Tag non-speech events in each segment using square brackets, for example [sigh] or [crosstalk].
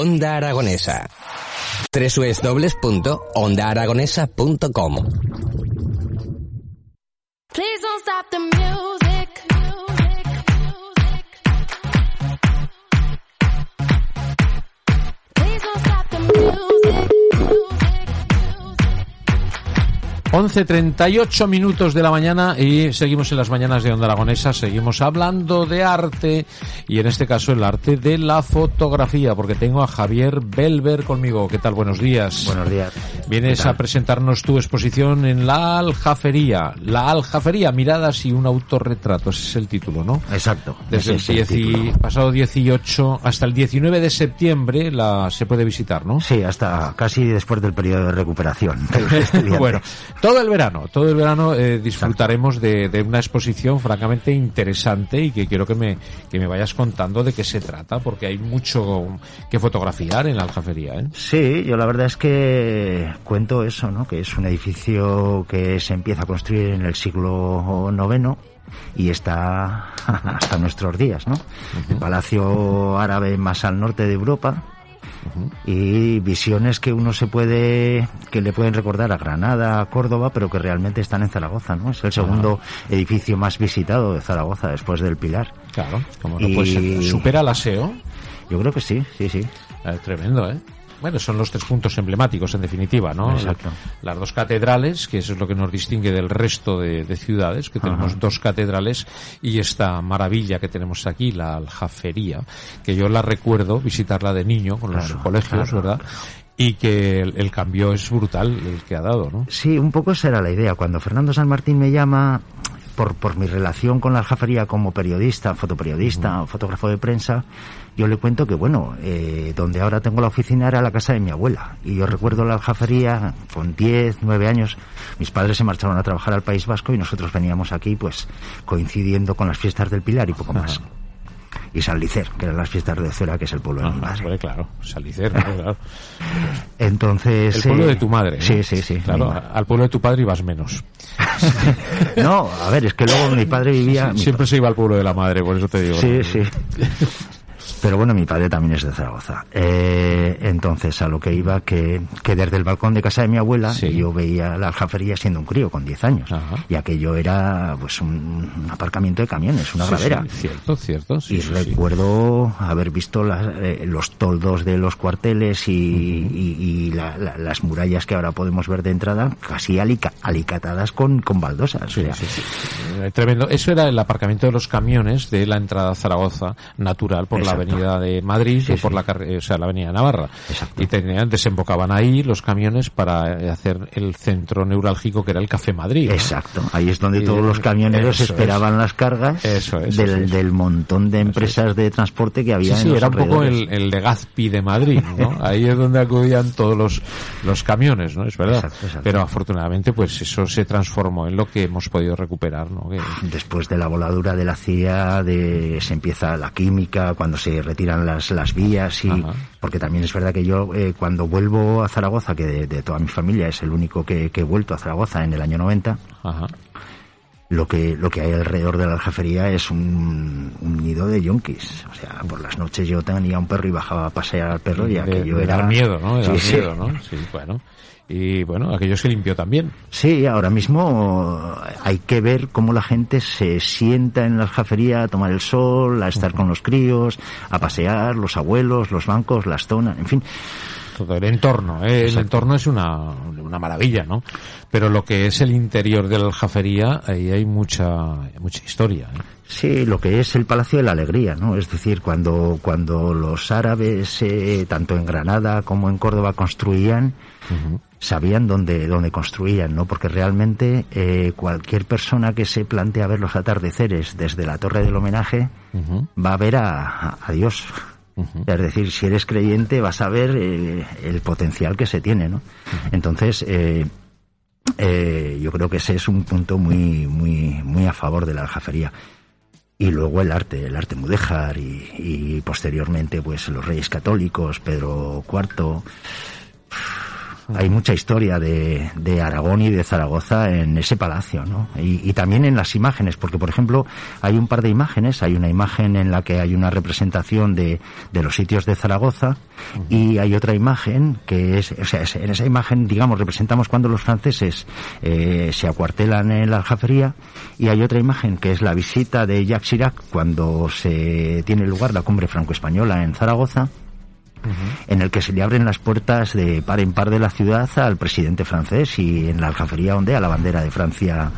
Onda Aragonesa. www.ondaaragonesa.com Please don't stop the music. 11.38 minutos de la mañana y seguimos en las mañanas de Onda Aragonesa, seguimos hablando de arte y en este caso el arte de la fotografía, porque tengo a Javier Belver conmigo. ¿Qué tal? Buenos días. Buenos días. Vienes a presentarnos tu exposición en la Aljafería. La Aljafería, miradas y un autorretrato, ese es el título, ¿no? Exacto. Desde el, ese es el 10 y- título. pasado 18 hasta el 19 de septiembre la se puede visitar, ¿no? Sí, hasta casi después del periodo de recuperación. [laughs] bueno, todo el verano, todo el verano eh, disfrutaremos de, de una exposición francamente interesante y que quiero que me, que me vayas contando de qué se trata, porque hay mucho que fotografiar en la aljafería. ¿eh? Sí, yo la verdad es que cuento eso, ¿no? Que es un edificio que se empieza a construir en el siglo IX y está [laughs] hasta nuestros días, ¿no? El palacio árabe más al norte de Europa y visiones que uno se puede que le pueden recordar a Granada, a Córdoba, pero que realmente están en Zaragoza, ¿no? Es el segundo edificio más visitado de Zaragoza después del Pilar. Claro, como no Y- puede ser. ¿Supera el aseo? Yo creo que sí, sí, sí. Eh, tremendo, ¿eh? Bueno, son los tres puntos emblemáticos, en definitiva, ¿no? Exacto. Las dos catedrales, que eso es lo que nos distingue del resto de, de ciudades, que tenemos dos catedrales y esta maravilla que tenemos aquí, la aljafería, que yo la recuerdo visitarla de niño con los colegios, claro. ¿verdad? Y que el, el cambio es brutal el que ha dado, ¿no? Sí, un poco esa era la idea. Cuando Fernando San Martín me llama por, por mi relación con la aljafería como periodista, fotoperiodista, fotógrafo de prensa, yo le cuento que, bueno, eh, donde ahora tengo la oficina era la casa de mi abuela. Y yo recuerdo la aljafería con 10, 9 años. Mis padres se marcharon a trabajar al País Vasco y nosotros veníamos aquí, pues, coincidiendo con las fiestas del Pilar y poco más. [laughs] Y San Licer, que eran las fiestas de Cera, que es el pueblo de mi Ajá, madre. hombre, claro, Salicer, ¿no? claro. Entonces... El pueblo eh, de tu madre. ¿no? Sí, sí, sí. Claro, mi al pueblo de tu padre ibas menos. [laughs] No, a ver, es que luego mi padre vivía... mi Siempre se iba al pueblo de la madre, por eso te digo. Sí, ¿no? sí. Pero bueno, mi padre también es de Zaragoza. Eh, entonces, a lo que iba, que, que desde el balcón de casa de mi abuela, Sí. yo veía la aljafería siendo un crío con 10 años. Ajá. Y aquello era pues un, un aparcamiento de camiones, una Sí, gravera. sí, cierto, cierto. y recuerdo haber visto las, eh, los toldos de los cuarteles y, y- y la- la- las murallas que ahora podemos ver de entrada casi alica- alicatadas con, con baldosas. o sea. Eh, Tremendo. Eso era el aparcamiento de los camiones de la entrada a Zaragoza, natural, por Exacto. la avenida de Madrid Sí, o por sí. la, carre- o sea, la avenida de Navarra. Exacto. Y tenían, desembocaban ahí los camiones para eh, hacer el centro neurálgico que era el Café Madrid. ¿no? Exacto, ahí es donde Y, todos los camioneros eso esperaban las cargas Eso es, del, eso del montón de empresas de transporte que había sí, en los era un poco el, el Legazpi de Madrid, ¿no? [laughs] Ahí es donde acudían todos los, los camiones, ¿no? Es verdad. Exacto, exacto. Pero afortunadamente, pues eso se transformó en lo que hemos podido recuperar, ¿no? Que- Después de la voladura de la CIA, de, se empieza la química, cuando se retiran las, las vías y... Ajá. Porque también es verdad que yo, eh, cuando vuelvo a Zaragoza, que de, de toda mi familia es el único que, que he vuelto a Zaragoza en el año 90, Ajá. Lo que, lo que hay alrededor de la aljafería es un, un nido de yonkis. O sea, por las noches yo tenía un perro y bajaba a pasear al perro y de, aquello de era... dar miedo, ¿no? De Sí, dar sí. miedo, ¿no? Sí, bueno. Y bueno, aquello se limpió también. Sí, ahora mismo hay que ver cómo la gente se sienta en la aljafería a tomar el sol, a estar con los críos, a pasear, los abuelos, los bancos, las zonas, en fin. Todo el entorno, ¿eh? el entorno es una, una maravilla, ¿no? Pero lo que es el interior de la aljafería, ahí hay mucha, mucha historia. ¿eh? Sí, lo que es el Palacio de la Alegría, ¿no? Es decir, cuando, cuando los árabes, eh, tanto en Granada como en Córdoba, construían, sabían dónde, dónde construían, ¿no? Porque realmente eh, cualquier persona que se plantea ver los atardeceres desde la Torre del Homenaje va a ver a, a- Es decir, si eres creyente vas a ver eh, el potencial que se tiene, ¿no? Entonces, eh, eh, yo creo que ese es un punto muy, muy, muy a favor de la aljafería. Y luego el arte, el arte mudéjar y, y posteriormente pues los reyes católicos, Pedro IV. Hay mucha historia de, de Aragón y de Zaragoza en ese palacio, ¿no? Y, y también en las imágenes, porque por ejemplo hay un par de imágenes, hay una imagen en la que hay una representación de, de los sitios de Zaragoza y hay otra imagen que es, o sea, es- en esa imagen, digamos, representamos cuando los franceses eh, se acuartelan en la aljafería y hay otra imagen que es la visita de Jacques Chirac cuando se tiene lugar la cumbre franco-española en Zaragoza en el que se le abren las puertas de par en par de la ciudad al presidente francés y en la aljafería ondea la bandera de Francia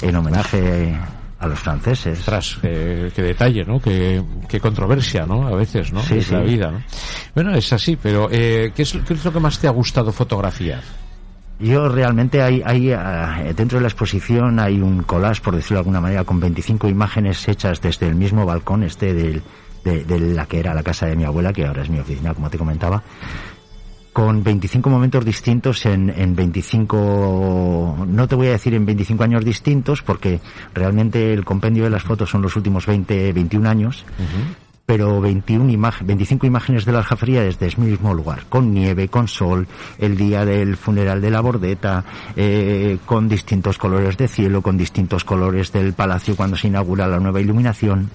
en homenaje a los franceses. Ostras, qué, qué detalle, ¿no? Qué, qué controversia, ¿no? A veces, ¿no? Sí, es la vida, ¿no? Bueno, es así, pero eh, ¿qué, es, ¿qué es lo que más te ha gustado fotografiar? Yo realmente hay, hay ah, dentro de la exposición hay un collage, por decirlo de alguna manera, con 25 imágenes hechas desde el mismo balcón este del, de, de la que era la casa de mi abuela, que ahora es mi oficina, como te comentaba, con 25 momentos distintos en, en 25, no te voy a decir en 25 años distintos, porque realmente el compendio de las fotos son los últimos 20, 21 años, pero 21 imagen, 25 imágenes de la aljafería desde el mismo lugar, con nieve, con sol, el día del funeral de la bordeta, eh, con distintos colores de cielo, con distintos colores del palacio cuando se inaugura la nueva iluminación.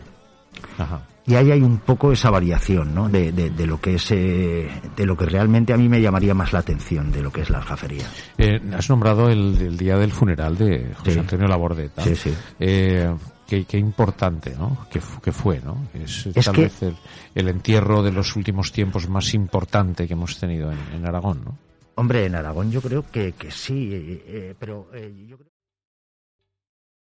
Ajá. Y ahí hay un poco esa variación, ¿no? De, de, de lo que es, eh, de lo que realmente a mí me llamaría más la atención de lo que es la aljafería. Eh, has nombrado el, el día del funeral de José Sí. Antonio Labordeta. Sí, sí. Eh, qué, qué importante, ¿no? Que, que fue, ¿no? Es, Es tal que- vez el, el entierro de los últimos tiempos más importante que hemos tenido en, en Aragón, ¿no? Hombre, en Aragón yo creo que, que sí, eh, pero eh, yo creo...